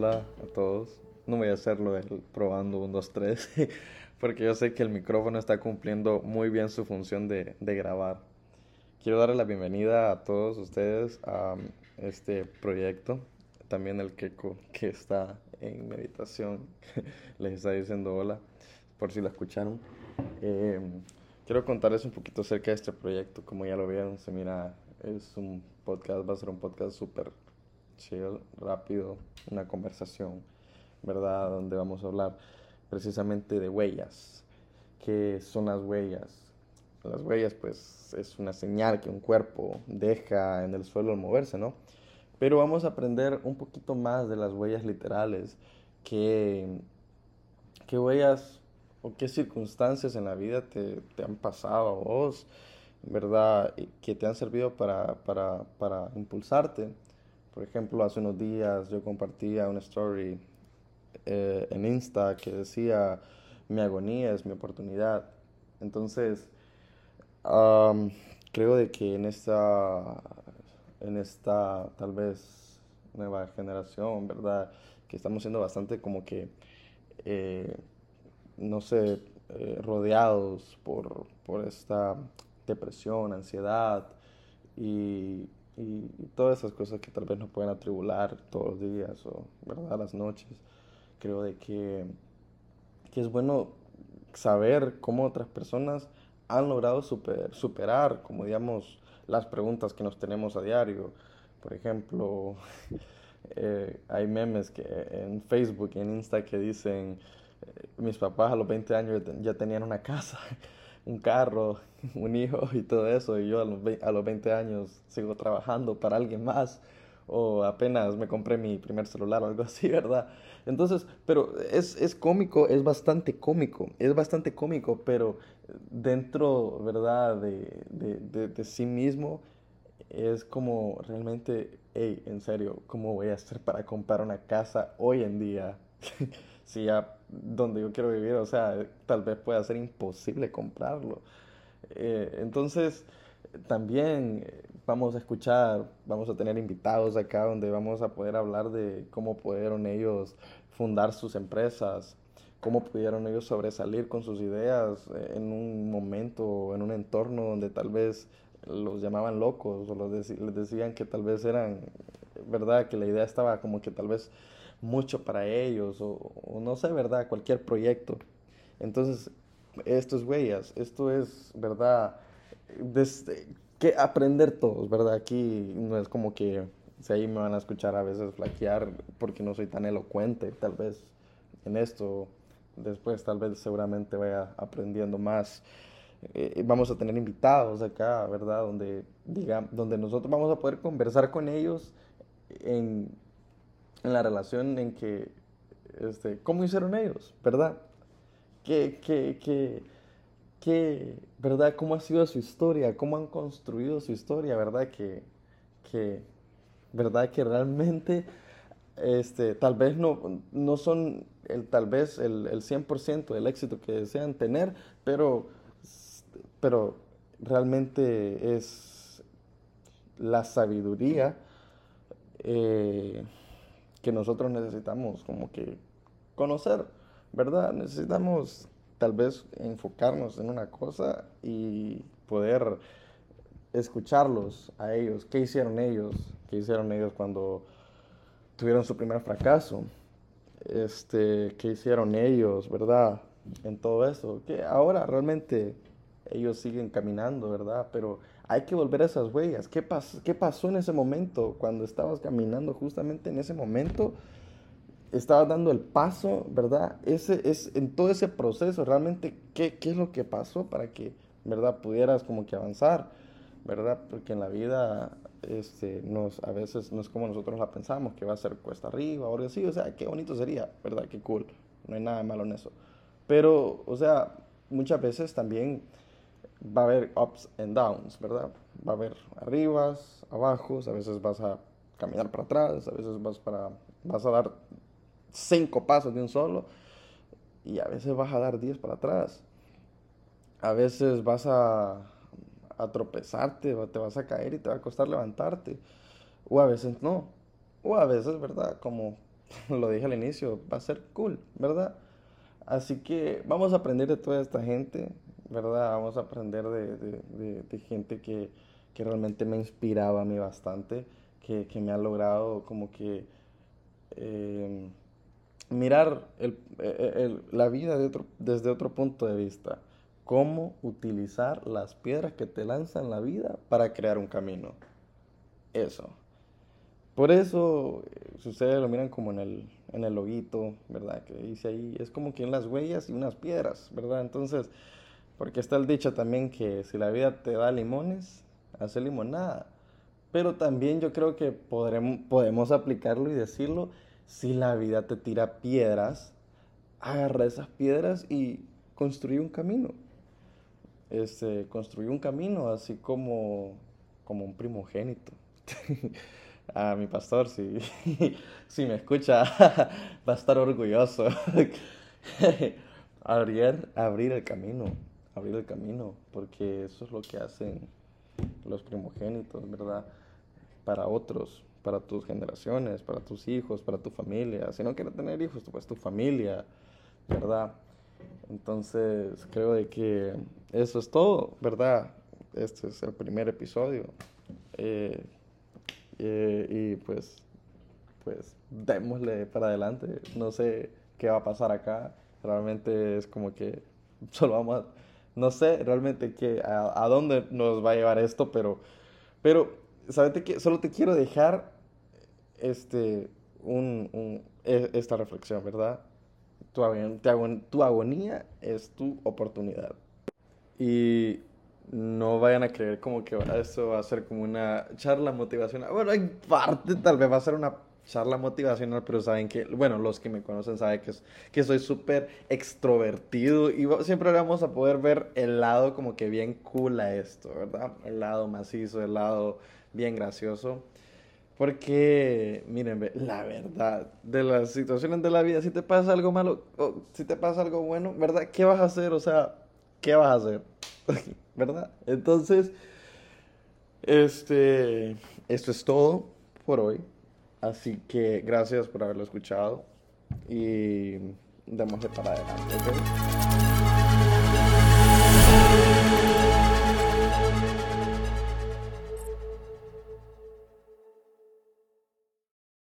hola a todos. No voy a hacerlo el probando 1, 2, 3, porque yo sé que el micrófono está cumpliendo muy bien su función de, de grabar. Quiero darle la bienvenida a todos ustedes a este proyecto. También el Keko que está en meditación les está diciendo hola, por si lo escucharon. Eh, quiero contarles un poquito acerca de este proyecto. Como ya lo vieron, se mira, es un podcast, va a ser un podcast súper chill, rápido, una conversación, ¿verdad? Donde vamos a hablar precisamente de huellas. ¿Qué son las huellas? Las huellas, pues, es una señal que un cuerpo deja en el suelo al moverse, ¿no? Pero vamos a aprender un poquito más de las huellas literales, qué, qué huellas o qué circunstancias en la vida te, te han pasado a vos, ¿verdad? Que te han servido para, para, para impulsarte por ejemplo, hace unos días yo compartía una story eh, en Insta que decía, mi agonía es mi oportunidad. Entonces, creo de que en esta, en esta tal vez nueva generación, ¿verdad? Que estamos siendo bastante como que, eh, no sé, eh, rodeados por, por esta depresión, ansiedad y y, todas esas cosas que tal vez nos pueden atribular todos los días o ¿verdad? las noches. Creo de que, que es bueno saber cómo otras personas han logrado super, superar, como digamos, las preguntas que nos tenemos a diario. Por ejemplo, eh, hay memes que en Facebook y en Insta que dicen, eh, mis papás a los 20 años ya tenían una casa un carro, un hijo y todo eso, y yo a los, a los 20 años sigo trabajando para alguien más, o apenas me compré mi primer celular o algo así, ¿verdad? Entonces, pero es, es cómico, es bastante cómico, es bastante cómico, pero dentro, ¿verdad?, de, de, de, sí mismo, es como realmente, hey, en serio, ¿cómo voy a hacer para comprar una casa hoy en día? si ya donde yo quiero vivir, o sea, tal vez pueda ser imposible comprarlo. Eh, entonces, también eh, vamos a escuchar, vamos a tener invitados acá donde vamos a poder hablar de cómo pudieron ellos fundar sus empresas, cómo pudieron ellos sobresalir con sus ideas eh, en un momento, en un entorno donde tal vez los llamaban locos o les decían que tal vez eran, verdad, que la idea estaba como que tal vez mucho para ellos o, no sé, ¿verdad? Cualquier proyecto. Entonces, esto es huellas, esto es, ¿verdad? Que aprender todos, ¿verdad? Aquí no es como que si ahí me van a escuchar a veces flaquear porque no soy tan elocuente, tal vez en esto después tal vez seguramente vaya aprendiendo más. Eh, vamos a tener invitados acá, ¿verdad? Donde, diga, donde nosotros vamos a poder conversar con ellos en en la relación en que, este, ¿cómo hicieron ellos? ¿Verdad? ¿Qué, qué, qué, qué, verdad ¿Cómo ha sido su historia? ¿Cómo han construido su historia? ¿Verdad? Que, que ¿verdad? Que realmente, este, tal vez no, no son el, tal vez el, el 100% del éxito que desean tener, pero, pero realmente es la sabiduría eh, que nosotros necesitamos como que conocer, ¿verdad? Necesitamos tal vez enfocarnos en una cosa y poder escucharlos a ellos, qué hicieron ellos, qué hicieron ellos cuando tuvieron su primer fracaso, este, qué hicieron ellos, ¿verdad? En todo eso, que ahora realmente ellos siguen caminando, ¿verdad? Pero hay que volver a esas huellas. ¿Qué, ¿Qué pasó en ese momento? Cuando estabas caminando justamente en ese momento, estabas dando el paso, ¿verdad? Ese, es, en todo ese proceso, realmente, ¿qué, ¿qué es lo que pasó para que, ¿verdad? Pudieras como que avanzar, ¿verdad? Porque en la vida este, nos, a veces no es como nosotros la pensamos, que va a ser cuesta arriba o algo así, o sea, qué bonito sería, ¿verdad? Qué cool, no hay nada malo en eso. Pero, o sea, muchas veces también va a haber ups and downs, ¿verdad? Va a haber arribas, abajos, a veces vas a caminar para atrás, a veces vas, para, vas a dar cinco pasos de un solo y a veces vas a dar diez para atrás. A veces vas a, a tropezarte, te vas a caer y te va a costar levantarte. O a veces no. O a veces, ¿verdad? Como lo dije al inicio, va a ser cool, ¿verdad? Así que vamos a aprender de toda esta gente, ¿verdad? Vamos a aprender de, gente que, realmente me inspiraba a mí bastante, que, me ha logrado como que em, mirar la vida desde otro punto de vista. Cómo utilizar las piedras que te lanzan la vida para crear un camino. Eso. Por eso, si ustedes lo miran como en el, en el loguito, ¿verdad? Que dice ahí, es como que en las huellas y unas piedras, ¿verdad? Entonces, porque está el dicho también que si la vida te da limones, hace limonada. Pero también yo creo que podremos, podemos aplicarlo y decirlo, si la vida te tira piedras, agarra esas piedras y construye un camino. Este, construye un camino así como, como un primogénito. a mi pastor, si, si me escucha, va a estar orgulloso. abrir, abrir el camino, abrir el camino, porque eso es lo que hacen los primogénitos, ¿verdad? Para otros, para tus generaciones, para tus hijos, para tu familia. Si no quieres tener hijos, pues tu familia, ¿verdad? Entonces, creo de que eso es todo, ¿verdad? Este es el primer episodio. Eh, eh, y pues, pues démosle para adelante. No sé qué va a pasar acá. Realmente es como que solo vamos a, no sé realmente qué, a, dónde nos va a llevar esto, pero, pero, ¿sabes qué? Solo te quiero dejar este, un, e, esta reflexión, ¿verdad? Tu, tu agonía es tu oportunidad. Y no vayan a creer como que eso va a ser como una charla motivacional. Bueno, en parte tal vez va a ser una charla motivacional, pero saben que, bueno, los que me conocen saben que, que soy súper extrovertido y siempre vamos a poder ver el lado como que bien cool a esto, ¿verdad? El lado macizo, el lado bien gracioso. Porque, miren, la verdad, de las situaciones de la vida, si te pasa algo malo, o si te pasa algo bueno, ¿verdad? ¿Qué vas a hacer? O sea, ¿qué vas a hacer? ¿verdad? Entonces, este, esto es todo por hoy. Así que gracias por haberlo escuchado y démosle para adelante.